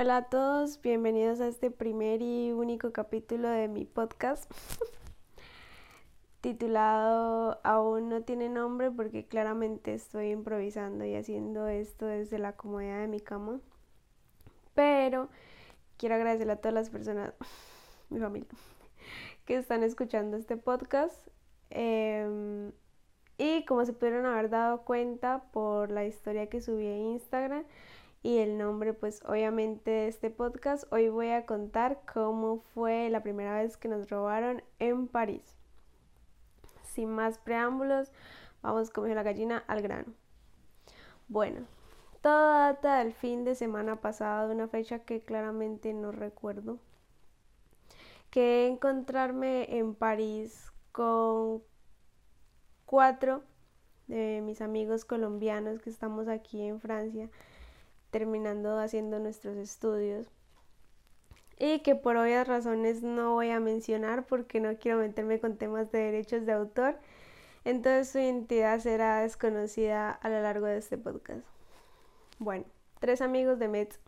Hola a todos, bienvenidos a este primer y único capítulo de mi podcast titulado Aún no tiene nombre porque claramente estoy improvisando y haciendo esto desde la comodidad de mi cama. Pero quiero agradecerle a todas las personas, mi familia, que están escuchando este podcast. Em, y como se pudieron haber dado cuenta por la historia que subí en Instagram, y el nombre pues obviamente de este podcast. Hoy voy a contar cómo fue la primera vez que nos robaron en París. Sin más preámbulos, vamos como la gallina al grano. Bueno, todo data del fin de semana pasado, de una fecha que claramente no recuerdo. Que encontrarme en París con cuatro de mis amigos colombianos que estamos aquí en Francia terminando haciendo nuestros estudios y que por obvias razones no voy a mencionar porque no quiero meterme con temas de derechos de autor. Entonces su identidad será desconocida a lo largo de este podcast. Bueno, tres amigos de Mets.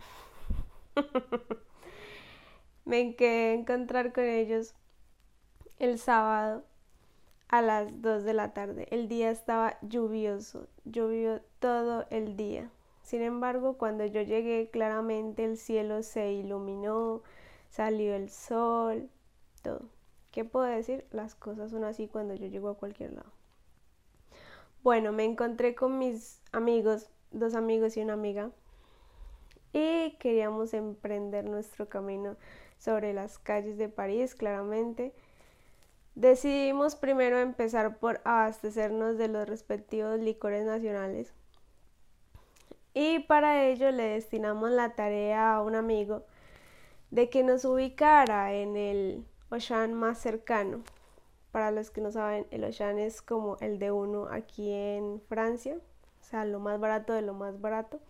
Me quedé encontrar con ellos el sábado a las 2 de la tarde. El día estaba lluvioso, llovió todo el día. Sin embargo, cuando yo llegué, claramente el cielo se iluminó, salió el sol, todo. ¿Qué puedo decir? Las cosas son así cuando yo llego a cualquier lado. Bueno, me encontré con mis amigos, dos amigos y una amiga, y queríamos emprender nuestro camino sobre las calles de París, claramente. Decidimos primero empezar por abastecernos de los respectivos licores nacionales y para ello le destinamos la tarea a un amigo de que nos ubicara en el Ocean más cercano. Para los que no saben, el Ocean es como el de uno aquí en Francia, o sea, lo más barato de lo más barato.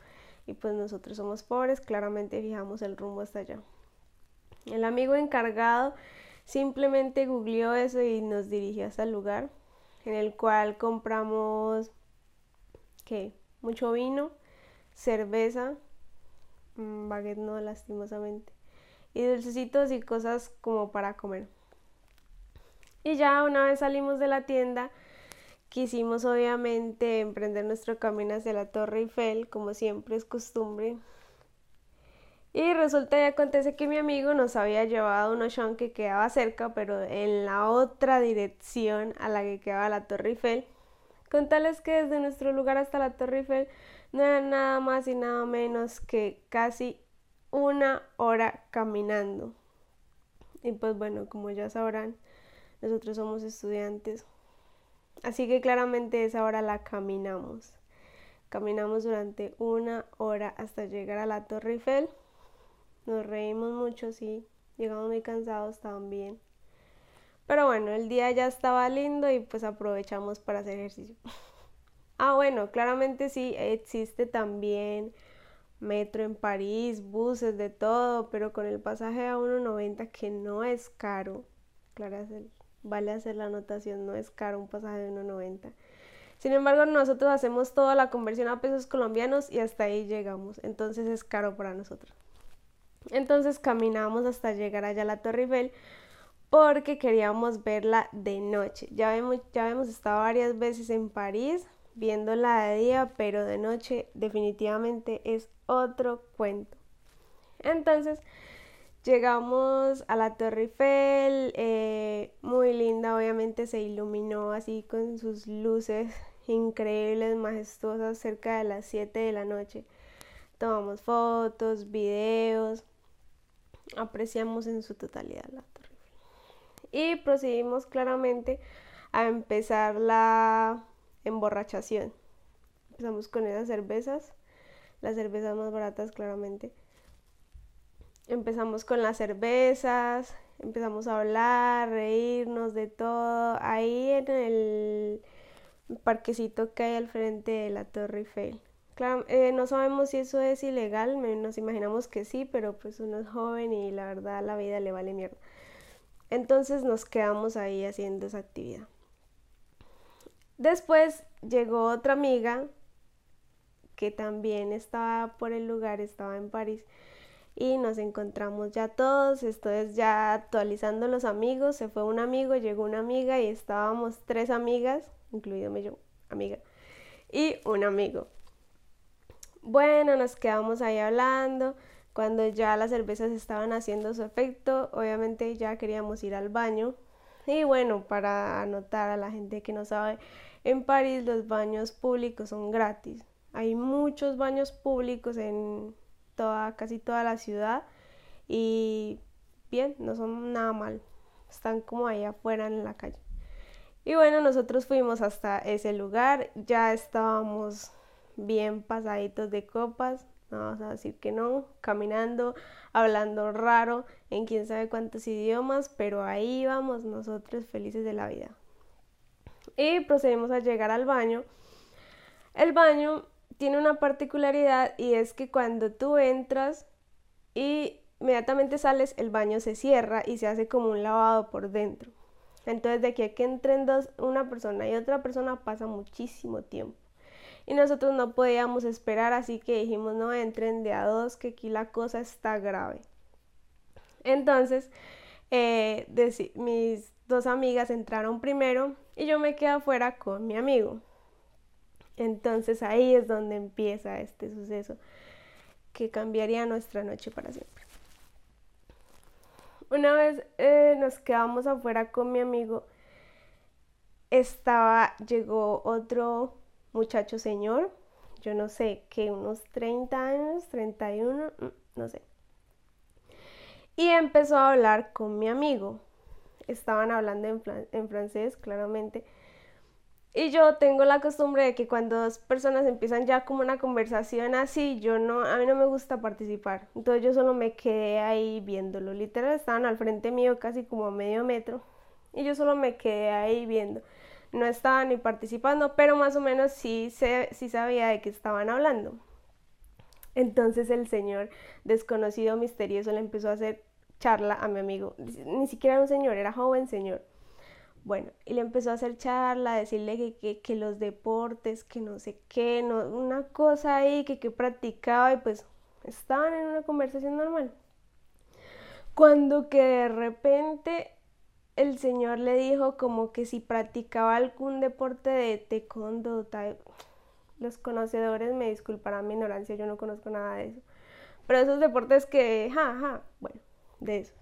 Y pues nosotros somos pobres, claramente fijamos el rumbo hasta allá. El amigo encargado simplemente googleó eso y nos dirigió hasta el lugar en el cual compramos ¿qué? mucho vino, cerveza, mm, baguette no lastimosamente, y dulcecitos y cosas como para comer. Y ya una vez salimos de la tienda, quisimos obviamente emprender nuestro camino hacia la Torre Eiffel, como siempre es costumbre. Y resulta y acontece que mi amigo nos había llevado un ocean que quedaba cerca, pero en la otra dirección a la que quedaba la Torre Eiffel. Con tales que desde nuestro lugar hasta la Torre Eiffel no era nada más y nada menos que casi una hora caminando. Y pues bueno, como ya sabrán, nosotros somos estudiantes. Así que claramente esa hora la caminamos. Caminamos durante una hora hasta llegar a la Torre Eiffel. Nos reímos mucho, sí. Llegamos muy cansados también. Pero bueno, el día ya estaba lindo y pues aprovechamos para hacer ejercicio. Ah, bueno, claramente sí, existe también metro en París, buses, de todo, pero con el pasaje a 1,90 que no es caro. Claro, vale hacer la anotación, no es caro un pasaje de 1,90. Sin embargo, nosotros hacemos toda la conversión a pesos colombianos y hasta ahí llegamos. Entonces es caro para nosotros. Entonces caminamos hasta llegar allá a la Torre Eiffel porque queríamos verla de noche. Ya hemos, ya hemos estado varias veces en París, viéndola de día, pero de noche definitivamente es otro cuento. Entonces llegamos a la Torre Eiffel, eh, muy linda, obviamente se iluminó así con sus luces increíbles, majestuosas, cerca de las 7 de la noche. Tomamos fotos, videos, apreciamos en su totalidad la Torre Eiffel. Y procedimos claramente a empezar la emborrachación. Empezamos con esas cervezas, las cervezas más baratas claramente. Empezamos con las cervezas, empezamos a hablar, reírnos de todo. Ahí en el parquecito que hay al frente de la Torre Eiffel. Claro, eh, no sabemos si eso es ilegal, nos imaginamos que sí, pero pues uno es joven y la verdad la vida le vale mierda. Entonces nos quedamos ahí haciendo esa actividad. Después llegó otra amiga que también estaba por el lugar, estaba en París, y nos encontramos ya todos, esto es ya actualizando los amigos, se fue un amigo, llegó una amiga y estábamos tres amigas, incluidome yo, amiga, y un amigo. Bueno, nos quedamos ahí hablando, cuando ya las cervezas estaban haciendo su efecto, obviamente ya queríamos ir al baño. Y bueno, para anotar a la gente que no sabe, en París los baños públicos son gratis. Hay muchos baños públicos en toda, casi toda la ciudad y bien, no son nada mal. Están como ahí afuera en la calle. Y bueno, nosotros fuimos hasta ese lugar, ya estábamos bien pasaditos de copas, no vamos a decir que no, caminando, hablando raro en quién sabe cuántos idiomas, pero ahí vamos nosotros felices de la vida. Y procedimos a llegar al baño. El baño tiene una particularidad y es que cuando tú entras y inmediatamente sales, el baño se cierra y se hace como un lavado por dentro. Entonces de aquí a que entren dos, una persona y otra persona pasa muchísimo tiempo y nosotros no podíamos esperar, así que dijimos no entren de a dos, que aquí la cosa está grave. Entonces, eh, mis dos amigas entraron primero y yo me quedé afuera con mi amigo. Entonces ahí es donde empieza este suceso que cambiaría nuestra noche para siempre. Una vez eh, nos quedamos afuera con mi amigo, estaba, llegó otro muchacho señor, yo no sé, que unos 30 años, 31, mm, no sé. Y empezó a hablar con mi amigo. Estaban hablando en, francés, claramente. Y yo tengo la costumbre de que cuando dos personas empiezan ya como una conversación así, yo no, a mí no me gusta participar. Entonces yo solo me quedé ahí viéndolo. Literal estaban al frente mío casi como a medio metro. Y yo solo me quedé ahí viendo no estaba ni participando, pero más o menos sí, sí sabía de qué estaban hablando. Entonces el señor desconocido, misterioso, le empezó a hacer charla a mi amigo. Ni siquiera era un señor, era joven señor. Bueno, y le empezó a hacer charla, a decirle que, que, los deportes, que no sé qué, no, una cosa ahí que, que practicaba y pues estaban en una conversación normal. Cuando que de repente el señor le dijo como que si practicaba algún deporte de taekwondo, los conocedores me disculparán mi ignorancia, yo no conozco nada de eso. Pero esos deportes que, ja, ja, bueno, de eso.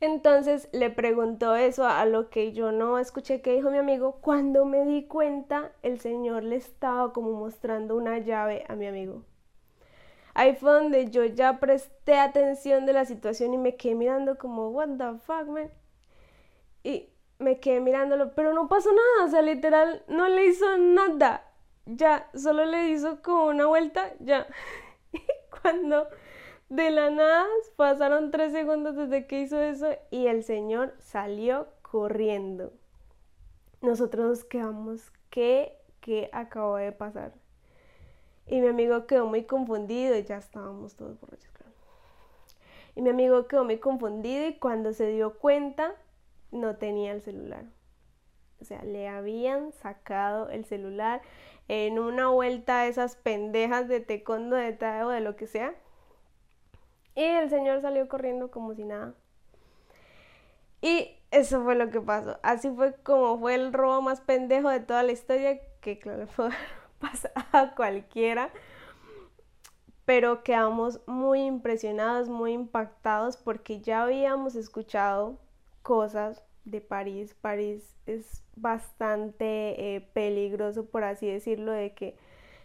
Entonces le preguntó eso a lo que yo no escuché que dijo mi amigo. Cuando me di cuenta, el señor le estaba como mostrando una llave a mi amigo. Ahí fue donde yo ya presté atención de la situación y me quedé mirando como, what the fuck, man. Y me quedé mirándolo, pero no pasó nada, o sea, literal, no le hizo nada. Ya, solo le hizo como una vuelta, ya. Y cuando de la nada pasaron tres segundos desde que hizo eso y el señor salió corriendo. Nosotros nos quedamos, ¿qué, qué acabó de pasar? Y mi amigo quedó muy confundido y ya estábamos todos borrachos, claro. Y mi amigo quedó muy confundido y cuando se dio cuenta no tenía el celular. O sea, le habían sacado el celular en una vuelta a esas pendejas de tecondo de o de lo que sea. Y el señor salió corriendo como si nada. Y eso fue lo que pasó. Así fue como fue el robo más pendejo de toda la historia, que claro, fue pasar a cualquiera. Pero quedamos muy impresionados, muy impactados porque ya habíamos escuchado cosas de París. París es bastante eh, peligroso, por así decirlo, de que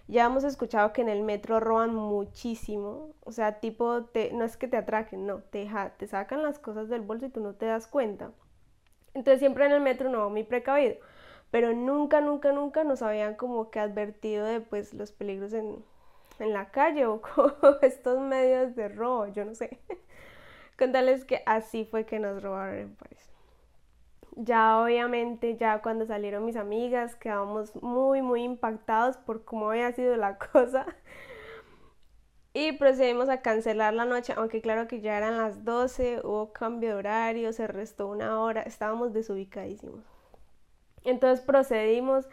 ya hemos escuchado que en el metro roban muchísimo. O sea, tipo, te, no es que te atraquen, no, te, te sacan las cosas del bolso y tú no te das cuenta. Entonces siempre en el metro no, muy precavido. Pero nunca, nunca, nunca nos habían como que advertido de pues los peligros en, en la calle o estos medios de robo, yo no sé. Contarles que así fue que nos robaron en París. Ya obviamente, ya cuando salieron mis amigas, quedamos muy, muy impactados por cómo había sido la cosa. Y procedimos a cancelar la noche, aunque claro que ya eran las 12, hubo cambio de horario, se restó una hora, estábamos desubicadísimos. Entonces procedimos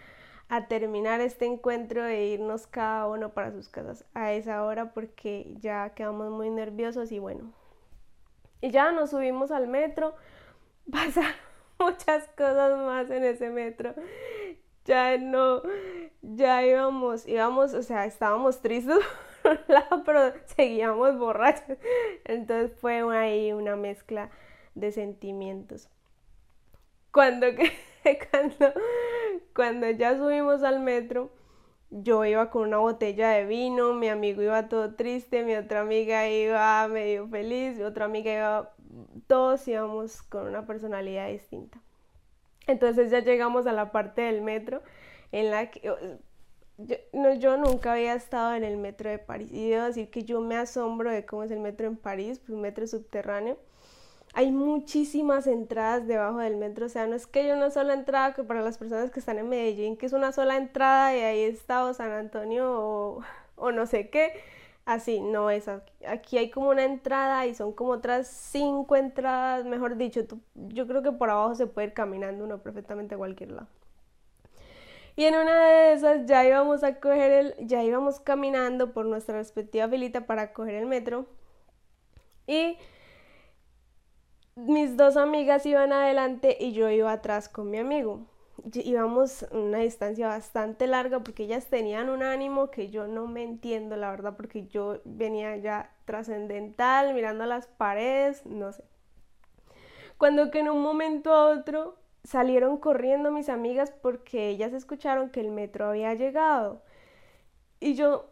a terminar este encuentro e irnos cada uno para sus casas a esa hora porque ya quedamos muy nerviosos y bueno. Y ya nos subimos al metro, pasaron muchas cosas más en ese metro. Ya no, ya íbamos, íbamos, o sea, estábamos tristes por un lado, pero seguíamos borrachos. Entonces fue ahí una mezcla de sentimientos. Cuando, cuando, cuando ya subimos al metro, yo iba con una botella de vino, mi amigo iba todo triste, mi otra amiga iba medio feliz, mi otra amiga iba, todos íbamos con una personalidad distinta. Entonces ya llegamos a la parte del metro en la que yo, no, yo nunca había estado en el metro de París. Y debo decir que yo me asombro de cómo es el metro en París, pues un metro subterráneo. Hay muchísimas entradas debajo del metro, o sea, no es que haya una sola entrada que para las personas que están en Medellín, que es una sola entrada y ahí está o San Antonio o, no sé qué, así, no es aquí. Aquí hay como una entrada y son como otras cinco entradas, mejor dicho, yo creo que por abajo se puede ir caminando uno perfectamente a cualquier lado. Y en una de esas ya íbamos a coger el, ya íbamos caminando por nuestra respectiva filita para coger el metro y mis dos amigas iban adelante y yo iba atrás con mi amigo. Íbamos una distancia bastante larga porque ellas tenían un ánimo que yo no me entiendo, la verdad, porque yo venía ya trascendental, mirando las paredes, no sé. Cuando que en un momento a otro salieron corriendo mis amigas porque ellas escucharon que el metro había llegado. Y yo,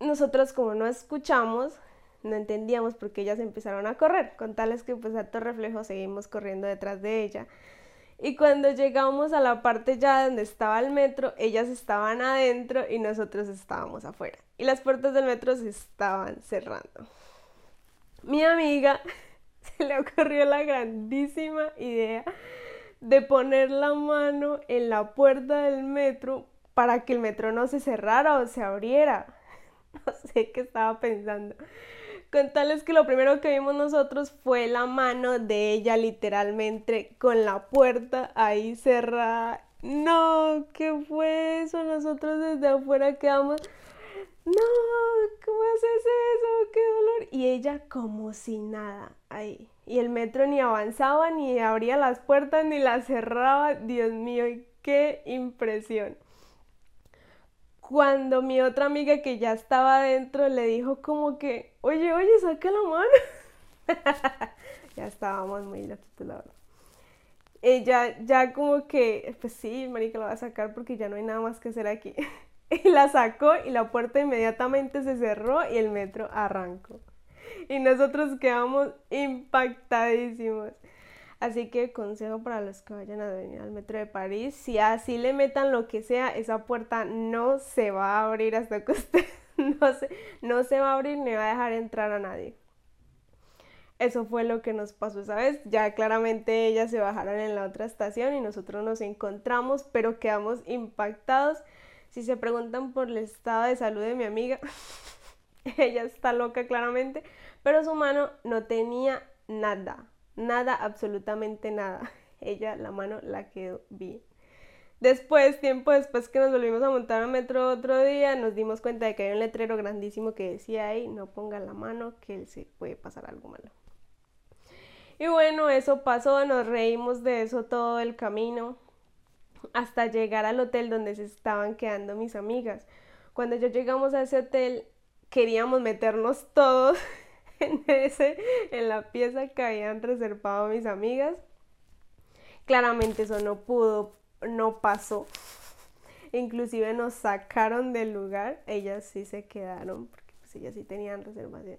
nosotras como no escuchamos, no entendíamos por qué ellas empezaron a correr, con tales que pues todo reflejo seguimos corriendo detrás de ella. Y cuando llegamos a la parte ya donde estaba el metro, ellas estaban adentro y nosotros estábamos afuera. Y las puertas del metro se estaban cerrando. Mi amiga se le ocurrió la grandísima idea de poner la mano en la puerta del metro para que el metro no se cerrara o se abriera. No sé qué estaba pensando. Con tal que lo primero que vimos nosotros fue la mano de ella literalmente con la puerta ahí cerrada. No, ¿qué fue eso? Nosotros desde afuera quedamos, no, ¿cómo haces eso? ¡Qué dolor! Y ella como si nada ahí. Y el metro ni avanzaba, ni abría las puertas, ni las cerraba. Dios mío, qué impresión cuando mi otra amiga que ya estaba adentro le dijo como que, oye, oye, saca la mano. ya estábamos muy loquitos, la verdad. Ella ya como que, pues sí, marica, la va a sacar porque ya no hay nada más que hacer aquí. y la sacó y la puerta inmediatamente se cerró y el metro arrancó. Y nosotros quedamos impactadísimos. Así que consejo para los que vayan a venir al metro de París, si así le metan lo que sea, esa puerta no se va a abrir hasta que usted no se, no se va a abrir ni va a dejar entrar a nadie. Eso fue lo que nos pasó esa vez. Ya claramente ellas se bajaron en la otra estación y nosotros nos encontramos, pero quedamos impactados. Si se preguntan por el estado de salud de mi amiga, ella está loca claramente, pero su mano no tenía nada nada, absolutamente nada. Ella, la mano, la quedó bien. Después, tiempo después que nos volvimos a montar al metro otro día, nos dimos cuenta de que había un letrero grandísimo que decía ahí, no ponga la mano, que se puede pasar algo malo. Y bueno, eso pasó, nos reímos de eso todo el camino hasta llegar al hotel donde se estaban quedando mis amigas. Cuando ya llegamos a ese hotel, queríamos meternos todos en, ese, en la pieza que habían reservado mis amigas. Claramente eso no pudo, no pasó. Inclusive nos sacaron del lugar. Ellas sí se quedaron porque pues, ellas sí tenían reservación.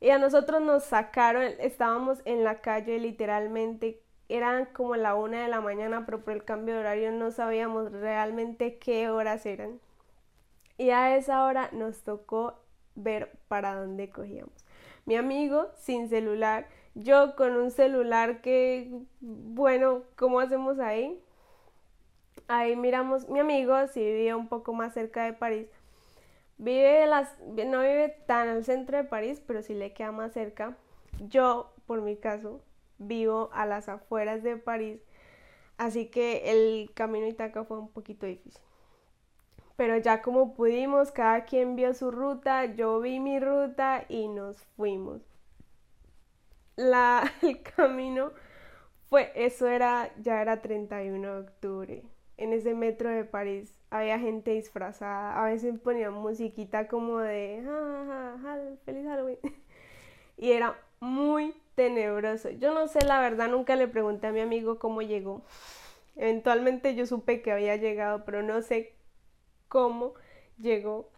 Y a nosotros nos sacaron, estábamos en la calle literalmente, eran como la una de la mañana, pero por el cambio de horario no sabíamos realmente qué horas eran. Y a esa hora nos tocó ver para dónde cogíamos. Mi amigo sin celular, yo con un celular que, bueno, ¿cómo hacemos ahí? Ahí miramos, mi amigo si vivía un poco más cerca de París, vive las, no vive tan al centro de París, pero sí le queda más cerca. Yo, por mi caso, vivo a las afueras de París, Así que el camino Itaca fue un poquito difícil. Pero ya como pudimos, cada quien vio su ruta, yo vi mi ruta y nos fuimos. La, el camino fue, eso era, ya era 31 de octubre. En ese metro de París había gente disfrazada, a veces ponían musiquita como de, feliz Halloween. Y era muy tenebroso. Yo no sé, la verdad, nunca le pregunté a mi amigo cómo llegó. Eventualmente yo supe que había llegado, pero no sé cómo llegó.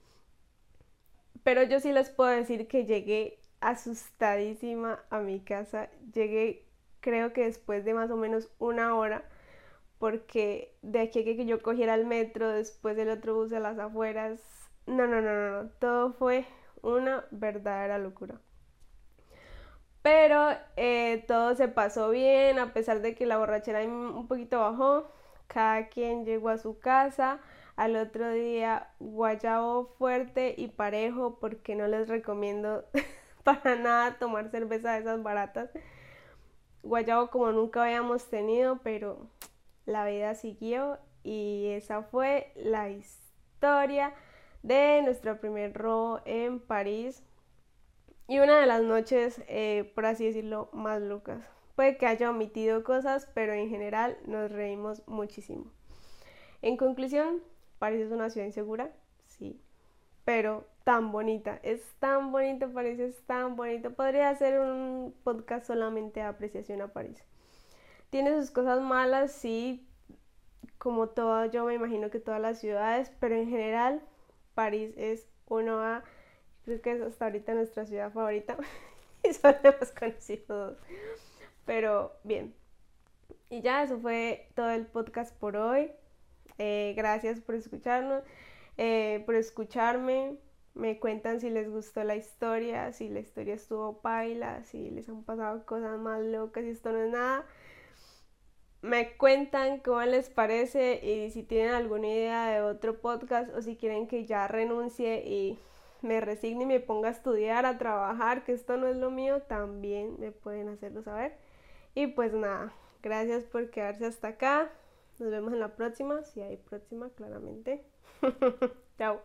Pero yo sí les puedo decir que llegué asustadísima a mi casa. Llegué creo que después de más o menos una hora, porque de aquí a que yo cogiera el metro, después del otro bus a las afueras, no, no, no, no, todo fue una verdadera locura. Pero eh, todo se pasó bien, a pesar de que la borrachera un poquito bajó. Cada quien llegó a su casa. Al otro día, guayabo fuerte y parejo, porque no les recomiendo para nada tomar cerveza de esas baratas. Guayabo como nunca habíamos tenido, pero la vida siguió y esa fue la historia de nuestro primer robo en París y una de las noches, eh, por así decirlo, más locas. Puede que haya omitido cosas, pero en general nos reímos muchísimo. En conclusión, París es una ciudad insegura, sí, pero tan bonita. Es tan bonito, París es tan bonito. Podría hacer un podcast solamente de apreciación a París. Tiene sus cosas malas, sí, como todo, yo me imagino que todas las ciudades, pero en general, París es uno a Creo que es hasta ahorita nuestra ciudad favorita. y son hemos conocido Pero bien. Y ya, eso fue todo el podcast por hoy. Eh, gracias por escucharnos, eh, por escucharme. Me cuentan si les gustó la historia, si la historia estuvo paila, si les han pasado cosas más locas y esto no es nada. Me cuentan cómo les parece y si tienen alguna idea de otro podcast o si quieren que ya renuncie y me resigne y me ponga a estudiar, a trabajar, que esto no es lo mío, también me pueden hacerlo saber. Y pues nada, gracias por quedarse hasta acá. Nos vemos en la próxima, si hay próxima, claramente. Chao.